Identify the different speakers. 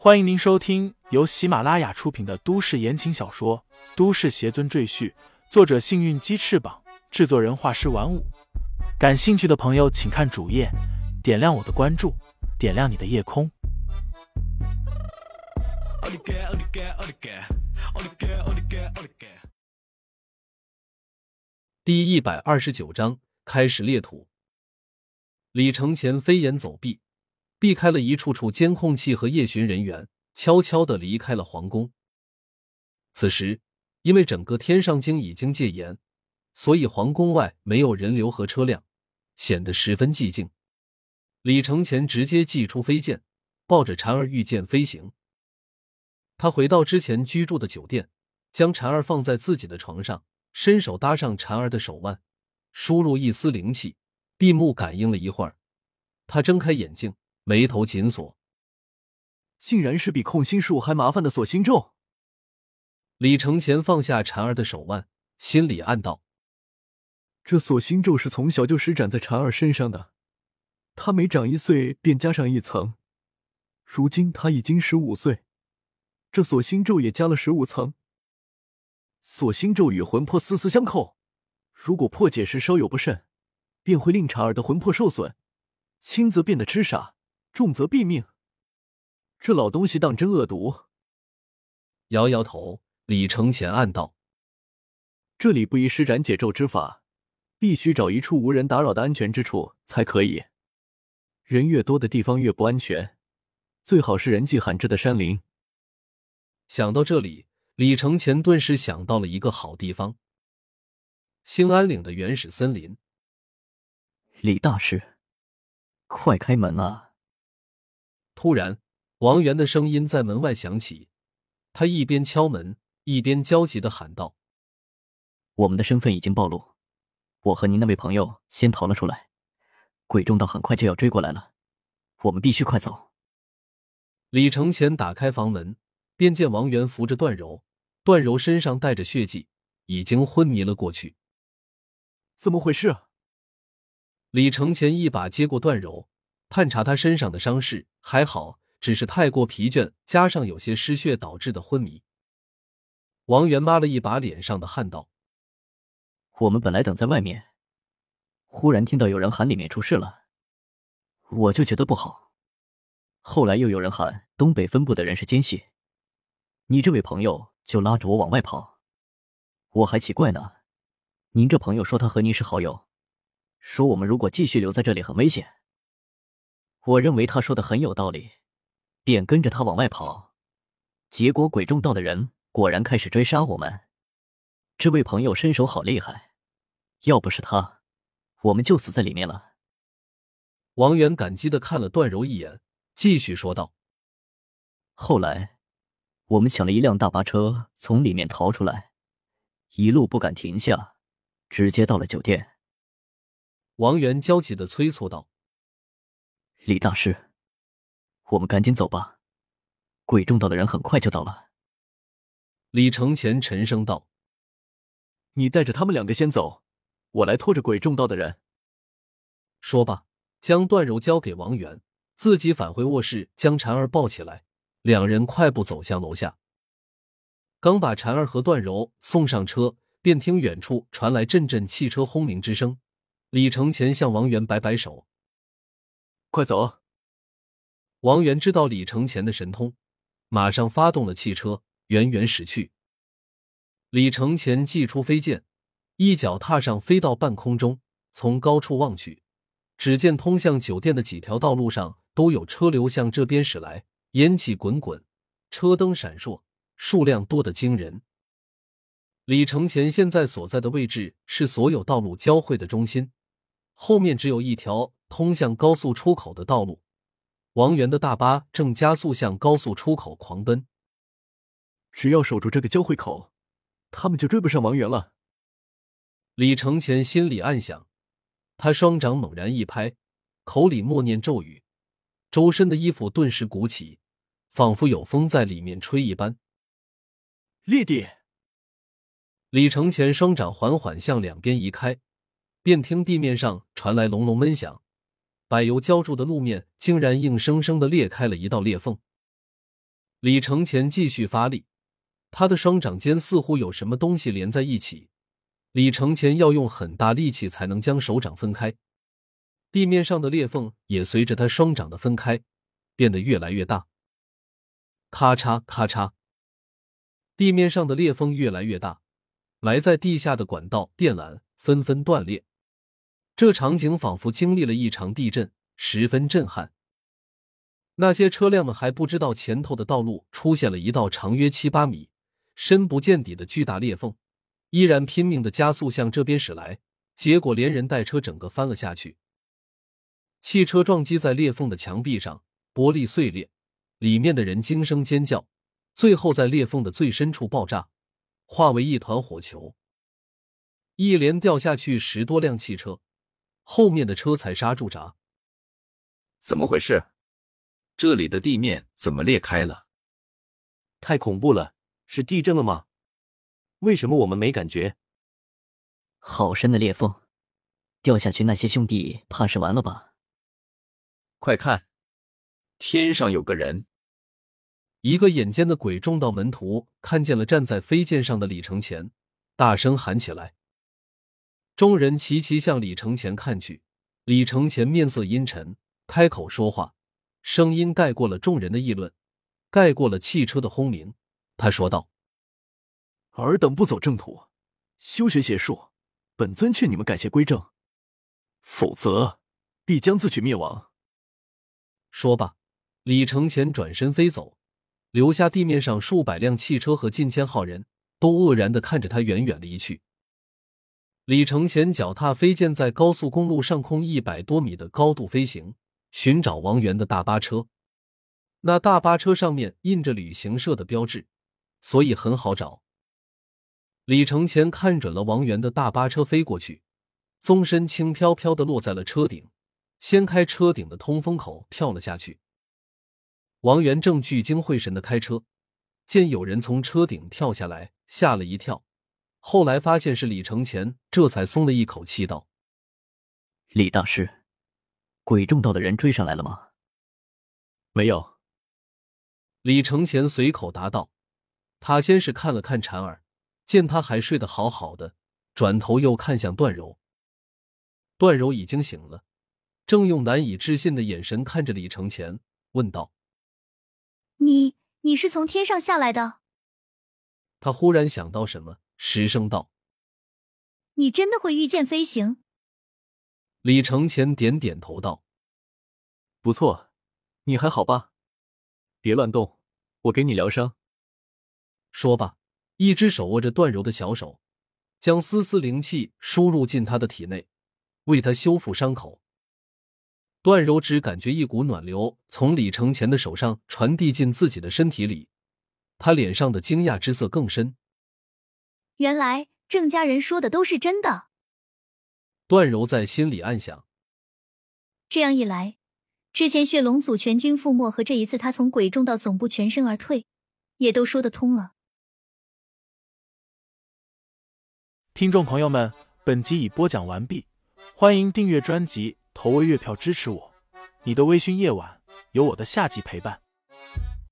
Speaker 1: 欢迎您收听由喜马拉雅出品的都市言情小说《都市邪尊赘婿》，作者：幸运鸡翅膀，制作人：画师玩五。感兴趣的朋友，请看主页，点亮我的关注，点亮你的夜空。
Speaker 2: 第一百二十九章开始猎土。李承前飞檐走壁。避开了一处处监控器和夜巡人员，悄悄的离开了皇宫。此时，因为整个天上京已经戒严，所以皇宫外没有人流和车辆，显得十分寂静。李承前直接祭出飞剑，抱着婵儿御剑飞行。他回到之前居住的酒店，将婵儿放在自己的床上，伸手搭上婵儿的手腕，输入一丝灵气，闭目感应了一会儿，他睁开眼睛。眉头紧锁，
Speaker 3: 竟然是比控心术还麻烦的锁心咒。
Speaker 2: 李承前放下婵儿的手腕，心里暗道：
Speaker 3: 这锁心咒是从小就施展在婵儿身上的，她每长一岁便加上一层，如今她已经十五岁，这锁心咒也加了十五层。锁心咒与魂魄丝丝相扣，如果破解时稍有不慎，便会令婵儿的魂魄受损，轻则变得痴傻。重则毙命。这老东西当真恶毒。
Speaker 2: 摇摇头，李承前暗道：“
Speaker 3: 这里不宜施展解咒之法，必须找一处无人打扰的安全之处才可以。人越多的地方越不安全，最好是人迹罕至的山林。”
Speaker 2: 想到这里，李承前顿时想到了一个好地方——兴安岭的原始森林。
Speaker 3: 李大师，快开门啊！
Speaker 2: 突然，王源的声音在门外响起。他一边敲门，一边焦急的喊道：“
Speaker 3: 我们的身份已经暴露，我和您那位朋友先逃了出来。鬼众道很快就要追过来了，我们必须快走。”
Speaker 2: 李承前打开房门，便见王源扶着段柔，段柔身上带着血迹，已经昏迷了过去。
Speaker 3: 怎么回事？
Speaker 2: 李承前一把接过段柔。探查他身上的伤势，还好，只是太过疲倦，加上有些失血导致的昏迷。王源抹了一把脸上的汗，道：“
Speaker 3: 我们本来等在外面，忽然听到有人喊里面出事了，我就觉得不好。后来又有人喊东北分部的人是奸细，你这位朋友就拉着我往外跑。我还奇怪呢，您这朋友说他和您是好友，说我们如果继续留在这里很危险。”我认为他说的很有道理，便跟着他往外跑。结果鬼众道的人果然开始追杀我们。这位朋友身手好厉害，要不是他，我们就死在里面了。
Speaker 2: 王源感激的看了段柔一眼，继续说道：“
Speaker 3: 后来，我们抢了一辆大巴车，从里面逃出来，一路不敢停下，直接到了酒店。”
Speaker 2: 王源焦急的催促道。
Speaker 3: 李大师，我们赶紧走吧，鬼众道的人很快就到了。
Speaker 2: 李承前沉声道：“
Speaker 3: 你带着他们两个先走，我来拖着鬼众道的人。”
Speaker 2: 说罢，将段柔交给王源，自己返回卧室，将婵儿抱起来，两人快步走向楼下。刚把婵儿和段柔送上车，便听远处传来阵阵汽车轰鸣之声。李承前向王源摆摆手。
Speaker 3: 快走！
Speaker 2: 王源知道李承前的神通，马上发动了汽车，远远驶去。李承前祭出飞剑，一脚踏上，飞到半空中。从高处望去，只见通向酒店的几条道路上都有车流向这边驶来，烟气滚滚，车灯闪烁，数量多得惊人。李承前现在所在的位置是所有道路交汇的中心，后面只有一条。通向高速出口的道路，王源的大巴正加速向高速出口狂奔。
Speaker 3: 只要守住这个交汇口，他们就追不上王源了。
Speaker 2: 李承前心里暗想，他双掌猛然一拍，口里默念咒语，周身的衣服顿时鼓起，仿佛有风在里面吹一般。
Speaker 3: 烈地！
Speaker 2: 李承前双掌缓缓向两边移开，便听地面上传来隆隆闷响。柏油浇筑的路面竟然硬生生的裂开了一道裂缝。李承前继续发力，他的双掌间似乎有什么东西连在一起。李承前要用很大力气才能将手掌分开，地面上的裂缝也随着他双掌的分开变得越来越大。咔嚓咔嚓，地面上的裂缝越来越大，埋在地下的管道、电缆纷纷断裂。这场景仿佛经历了一场地震，十分震撼。那些车辆们还不知道前头的道路出现了一道长约七八米、深不见底的巨大裂缝，依然拼命的加速向这边驶来，结果连人带车整个翻了下去。汽车撞击在裂缝的墙壁上，玻璃碎裂，里面的人惊声尖叫，最后在裂缝的最深处爆炸，化为一团火球。一连掉下去十多辆汽车，后面的车才刹住闸。
Speaker 4: 怎么回事？这里的地面怎么裂开了？
Speaker 5: 太恐怖了！是地震了吗？为什么我们没感觉？
Speaker 3: 好深的裂缝，掉下去那些兄弟怕是完了吧？
Speaker 4: 快看，天上有个人！
Speaker 2: 一个眼尖的鬼众道门徒看见了站在飞剑上的李承前，大声喊起来。众人齐齐向李承前看去，李承前面色阴沉，开口说话。声音盖过了众人的议论，盖过了汽车的轰鸣。他说道：“
Speaker 6: 尔等不走正途，修学邪术，本尊劝你们改邪归正，否则必将自取灭亡。”
Speaker 2: 说罢，李承前转身飞走，留下地面上数百辆汽车和近千号人都愕然的看着他远远离去。李承前脚踏飞剑在高速公路上空一百多米的高度飞行。寻找王源的大巴车，那大巴车上面印着旅行社的标志，所以很好找。李承前看准了王源的大巴车飞过去，纵身轻飘飘的落在了车顶，掀开车顶的通风口跳了下去。王源正聚精会神的开车，见有人从车顶跳下来，吓了一跳，后来发现是李承前，这才松了一口气，道：“
Speaker 3: 李大师。”鬼众道的人追上来了吗？
Speaker 6: 没有。
Speaker 2: 李承前随口答道。他先是看了看婵儿，见他还睡得好好的，转头又看向段柔。段柔已经醒了，正用难以置信的眼神看着李承前，问道：“
Speaker 7: 你你是从天上下来的？”
Speaker 2: 他忽然想到什么，失声道：“
Speaker 7: 你真的会御剑飞行？”
Speaker 2: 李承前点点头道：“
Speaker 6: 不错，你还好吧？别乱动，我给你疗伤。”
Speaker 2: 说罢，一只手握着段柔的小手，将丝丝灵气输入进他的体内，为他修复伤口。段柔只感觉一股暖流从李承前的手上传递进自己的身体里，他脸上的惊讶之色更深。
Speaker 7: 原来郑家人说的都是真的。
Speaker 2: 段柔在心里暗想：
Speaker 7: 这样一来，之前血龙组全军覆没和这一次他从鬼众到总部全身而退，也都说得通了。
Speaker 1: 听众朋友们，本集已播讲完毕，欢迎订阅专辑，投喂月票支持我。你的微醺夜晚，有我的下集陪伴。